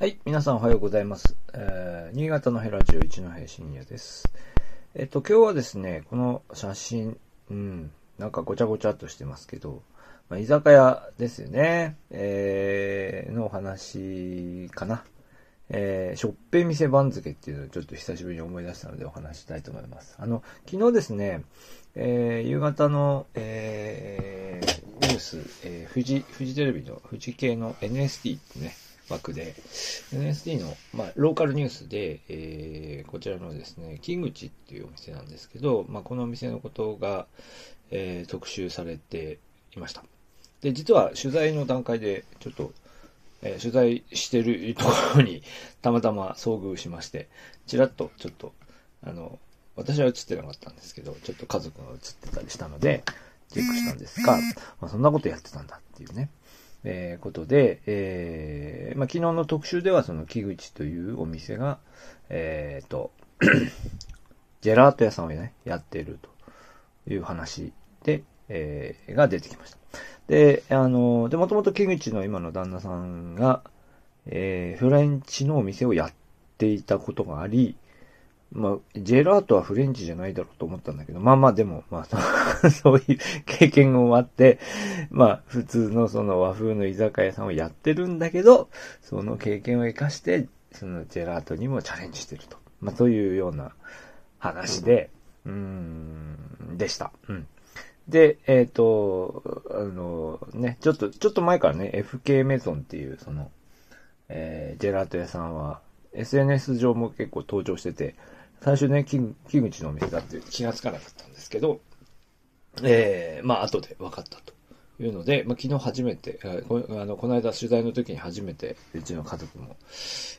はい、皆さんおはようございます。えー、新潟のヘラジオ一の平深夜です。えっと、今日はですね、この写真、うん、なんかごちゃごちゃっとしてますけど、まあ、居酒屋ですよね、えー、のお話かな。えー、しょっぺ店番付っていうのをちょっと久しぶりに思い出したのでお話ししたいと思います。あの、昨日ですね、えー、夕方の、えー、ニュース、えー、富士、富士テレビの富士系の NST ってね、枠で、NST の、まあ、ローカルニュースで、えー、こちらのですね、木口っていうお店なんですけど、まあ、このお店のことが、えー、特集されていました。で、実は取材の段階で、ちょっと、えー取材してるところに たまたま遭遇しまして、ちらっとちょっと、あの、私は映ってなかったんですけど、ちょっと家族が映ってたりしたので、チェックしたんですが、まあ、そんなことやってたんだっていうね、えーことで、えーまあ、昨日の特集ではその木口というお店が、えっ、と、ジェラート屋さんをね、やっているという話で、えーが出てきました。で、あの、で、もともと木口の今の旦那さんが、えーフレンチのお店をやっていたことがあり、まあ、ジェラートはフレンチじゃないだろうと思ったんだけど、まあまあでも、まあ、そういう経験もあって、まあ、普通のその和風の居酒屋さんをやってるんだけど、その経験を活かして、そのジェラートにもチャレンジしてると。まあ、というような話で、うーん、でした。うん。で、えっ、と、あの、ね、ちょっと、ちょっと前からね、FK メゾンっていう、その、えージェラート屋さんは、SNS 上も結構登場してて、最初ね、木口のお店だって気がつかなかったんですけど、えー、まあ、後で分かったというので、まあ、昨日初めて、あの、この間取材の時に初めて、うちの家族も、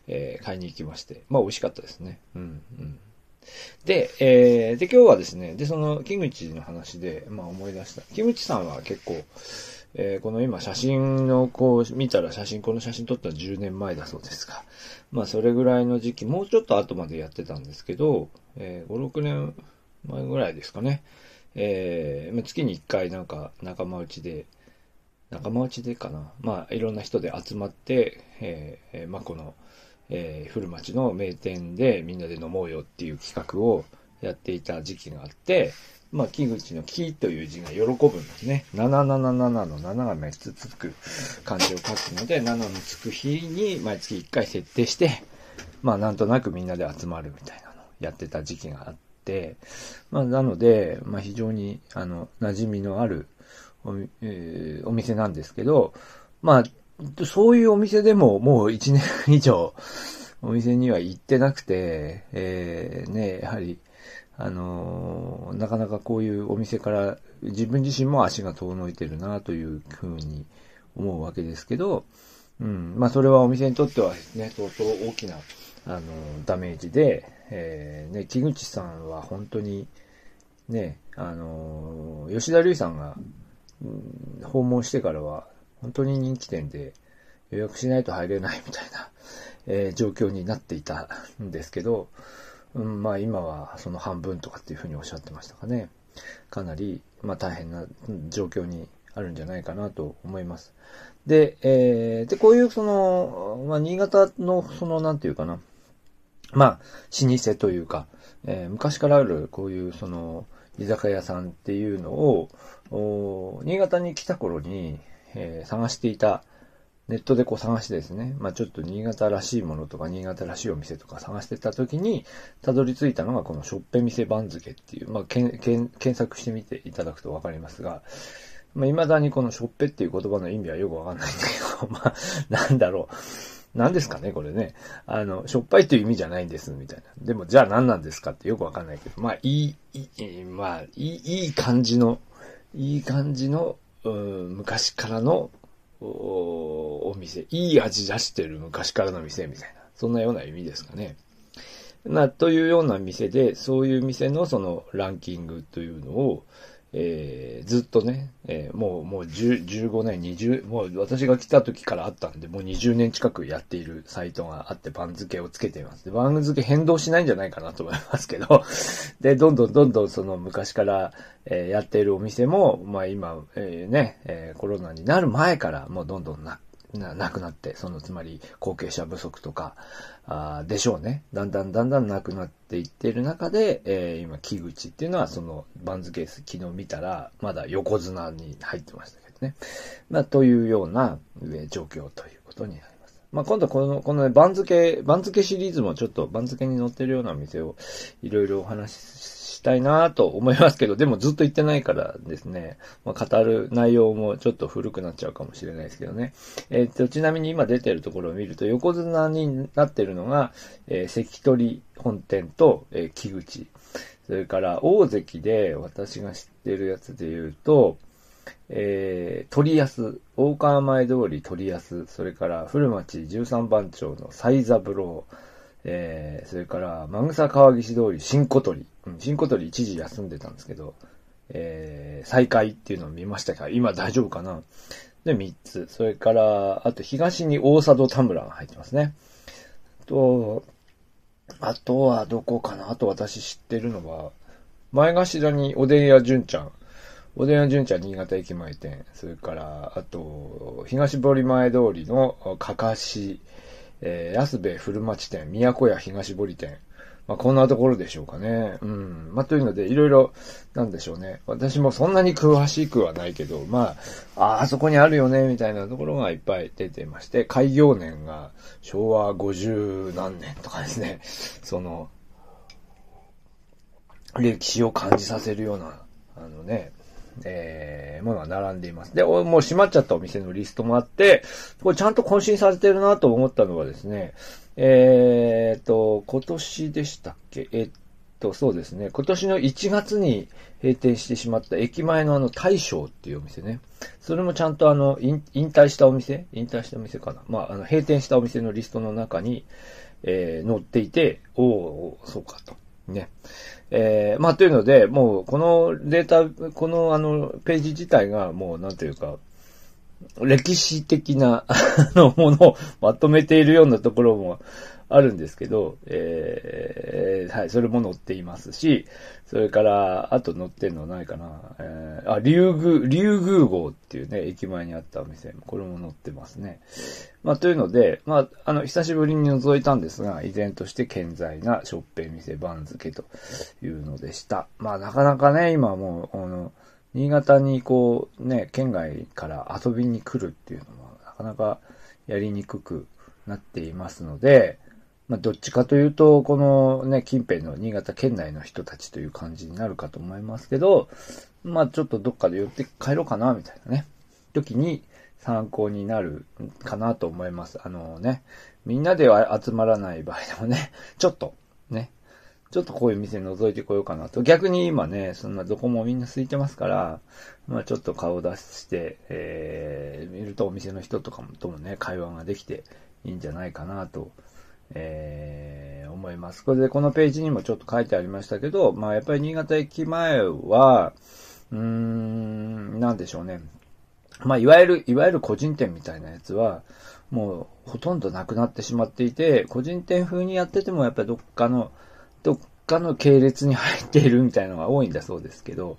えー買いに行きまして、まあ、美味しかったですね。うん、うん。で、えー、で、今日はですね、で、その、木口の話で、まあ、思い出した。木口さんは結構、えーこの今写真のこう見たら写真、この写真撮ったの10年前だそうですが、まあそれぐらいの時期、もうちょっと後までやってたんですけど、えー5、6年前ぐらいですかね。えー月に1回なんか仲間内で、仲間内でかな。まあいろんな人で集まって、えーえーまあこの、えー古町の名店でみんなで飲もうよっていう企画をやっていた時期があって、まあ、木口の木という字が喜ぶんですね。777の7が3つつく漢字を書くので、7のつく日に毎月1回設定して、まあ、なんとなくみんなで集まるみたいなのをやってた時期があって、まあ、なので、まあ、非常に、あの、馴染みのあるお、えーお店なんですけど、まあ、そういうお店でももう1年以上、お店には行ってなくて、えーね、やはり、あのなかなかこういうお店から自分自身も足が遠のいてるなというふうに思うわけですけど、うん、まあそれはお店にとってはね、相当大きな、あのダメージで、えーね、木口さんは本当に、ね、あの吉田類さんが、うん訪問してからは、本当に人気店で予約しないと入れないみたいな、えー状況になっていたんですけど、うん、まあ今はその半分とかっていうふうにおっしゃってましたかね。かなり、まあ大変な状況にあるんじゃないかなと思います。で、えーで、こういうその、まあ新潟のその、なんていうかな、まあ、老舗というか、えー昔からあるこういうその、居酒屋さんっていうのを、新潟に来た頃に、えー探していた、ネットでこう探してですね、まあちょっと新潟らしいものとか新潟らしいお店とか探してた時に、たどり着いたのがこのしょっぺ店番付っていう、まあけんけん検索してみていただくとわかりますが、まあ未だにこのしょっぺっていう言葉の意味はよくわかんないんだけど、まあなんだろう。何ですかね、これね。あの、しょっぱいという意味じゃないんです、みたいな。でも、じゃあ何なんですかってよくわかんないけど、まあ、いい、いい、まあ、いい、いい感じの、いい感じの、昔からの、お店。いい味出してる昔からの店みたいな。そんなような意味ですかね。な、というような店で、そういう店のそのランキングというのを、えーずっとね、えーもう、もう10 15年、20、もう私が来た時からあったんで、もう20年近くやっているサイトがあって番付をつけています。で番付変動しないんじゃないかなと思いますけど、で、どんどんどんどんその昔から、えーやっているお店も、まあ今、えーね、えーコロナになる前からもうどんどんな、ななくなって、そのつまり後継者不足とか、あでしょうね。だんだんだんだんなくなっていっている中で、えー、今、木口っていうのはその番付昨日見たら、まだ横綱に入ってましたけどね。まあ、というような、え状況ということになります。まあ、今度この、このね、番付、番付シリーズもちょっと番付に載ってるような店をいろいろお話ししたいなと思いますけど、でもずっと言ってないからですね、まあ、語る内容もちょっと古くなっちゃうかもしれないですけどね。えっ、と、ちなみに今出てるところを見ると、横綱になってるのが、えー、関取本店と、えー、木口。それから大関で私が知ってるやつで言うと、えー、鳥安、大川前通り鳥安、それから古町十三番町の西三郎、えー、それから、マグサ川岸通り新小鳥。うん、新小鳥一時休んでたんですけど、えー、再開っていうのを見ましたから、今大丈夫かな？で、三つ。それから、あと東に大佐渡田村が入ってますね。と、あとはどこかな？あと私知ってるのは、前頭におでん屋純ちゃん。おでん屋純ちゃん新潟駅前店。それから、あと、東堀前通りのかかし。えー、安部古町店、都屋東堀店。まあ、こんなところでしょうかね。うん。まあ、というので、いろいろ、なんでしょうね。私もそんなに詳しくはないけど、まあ、あ、あそこにあるよね、みたいなところがいっぱい出てまして、開業年が昭和50何年とかですね。その、歴史を感じさせるような、あのね、えー、ものが並んでいます。で、もう閉まっちゃったお店のリストもあって、これちゃんと更新されてるなと思ったのはですね、えーと、今年でしたっけ？えっと、そうですね。今年の1月に閉店してしまった駅前のあの大将っていうお店ね。それもちゃんとあの、引退したお店？引退したお店かな？まあ、あの、閉店したお店のリストの中に、えー、載っていて、おおそうかと。ね。えー、まあ、というので、もう、このデータ、このあの、ページ自体が、もう、なんというか、歴史的な、の、ものをまとめているようなところもあるんですけど、えー、はい、それも載っていますし、それから、あと載ってんのないかな、えー、あ、竜宮、竜宮号っていうね、駅前にあったお店、これも載ってますね。まあ、というので、まあ、あの、久しぶりに覗いたんですが、依然として健在なショッペン店番付というのでした。まあ、なかなかね、今もう、あの、新潟にこう、ね、県外から遊びに来るっていうのは、なかなかやりにくくなっていますので、まあ、どっちかというと、このね、近辺の新潟県内の人たちという感じになるかと思いますけど、まあ、ちょっとどっかで寄って帰ろうかな、みたいなね、時に参考になるかなと思います。あのね、みんなでは集まらない場合でもね、ちょっと、ね、ちょっとこういう店覗いてこようかなと。逆に今ね、そんなどこもみんな空いてますから、まあちょっと顔出して、えー、見るとお店の人とかもともね、会話ができていいんじゃないかなとえー、思います。これでこのページにもちょっと書いてありましたけど、まあやっぱり新潟駅前は、うーん、なんでしょうね。まあいわゆる、いわゆる個人店みたいなやつは、もうほとんどなくなってしまっていて、個人店風にやっててもやっぱりどっかの、どっかの系列に入っているみたいなのが多いんだそうですけど、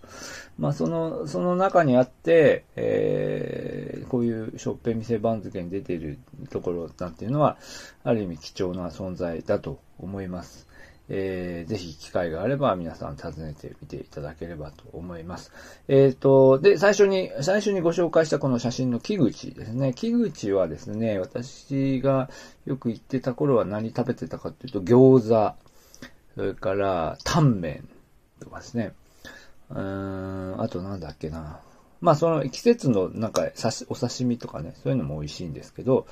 まあその、その中にあって、えー、こういうショッペ店番付に出ているところなんていうのは、ある意味貴重な存在だと思います。えー、ぜひ機会があれば皆さん訪ねてみていただければと思います。えっ、ー、と、で、最初に、最初にご紹介したこの写真の木口ですね。木口はですね、私がよく行ってた頃は何食べてたかっていうと、餃子、それから、タンメンとかですね。うーん、あとなんだっけな。まあその季節のなんかお刺身とかね、そういうのも美味しいんですけど、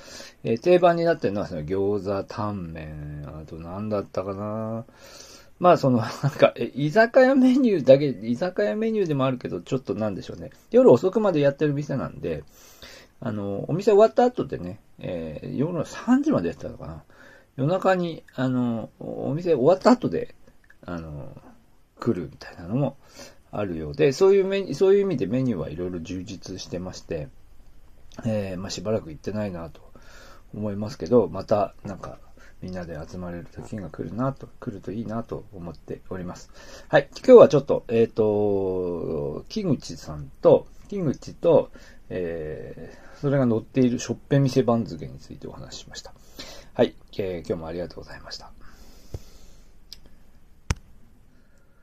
えー、定番になってるのはその餃子、タンメン、あとなんだったかな。まあその、なんか、居酒屋メニューだけ、居酒屋メニューでもあるけど、ちょっとなんでしょうね。夜遅くまでやってる店なんで、あの、お店終わった後でね、えー、夜の3時までやってたのかな。夜中に、あの、お店終わった後で、あの、来るみたいなのもあるようで、そういうメニュー、そういう意味でメニューはいろいろ充実してまして、えー、まあ、しばらく行ってないなと思いますけど、また、なんか、みんなで集まれる時が来るなと、来るといいなと思っております。はい。今日はちょっと、えっ、ー、と、木口さんとキ口と、えー、それが載っているショッペ店番付についてお話ししました。はい、えー、今日もありがとうございました。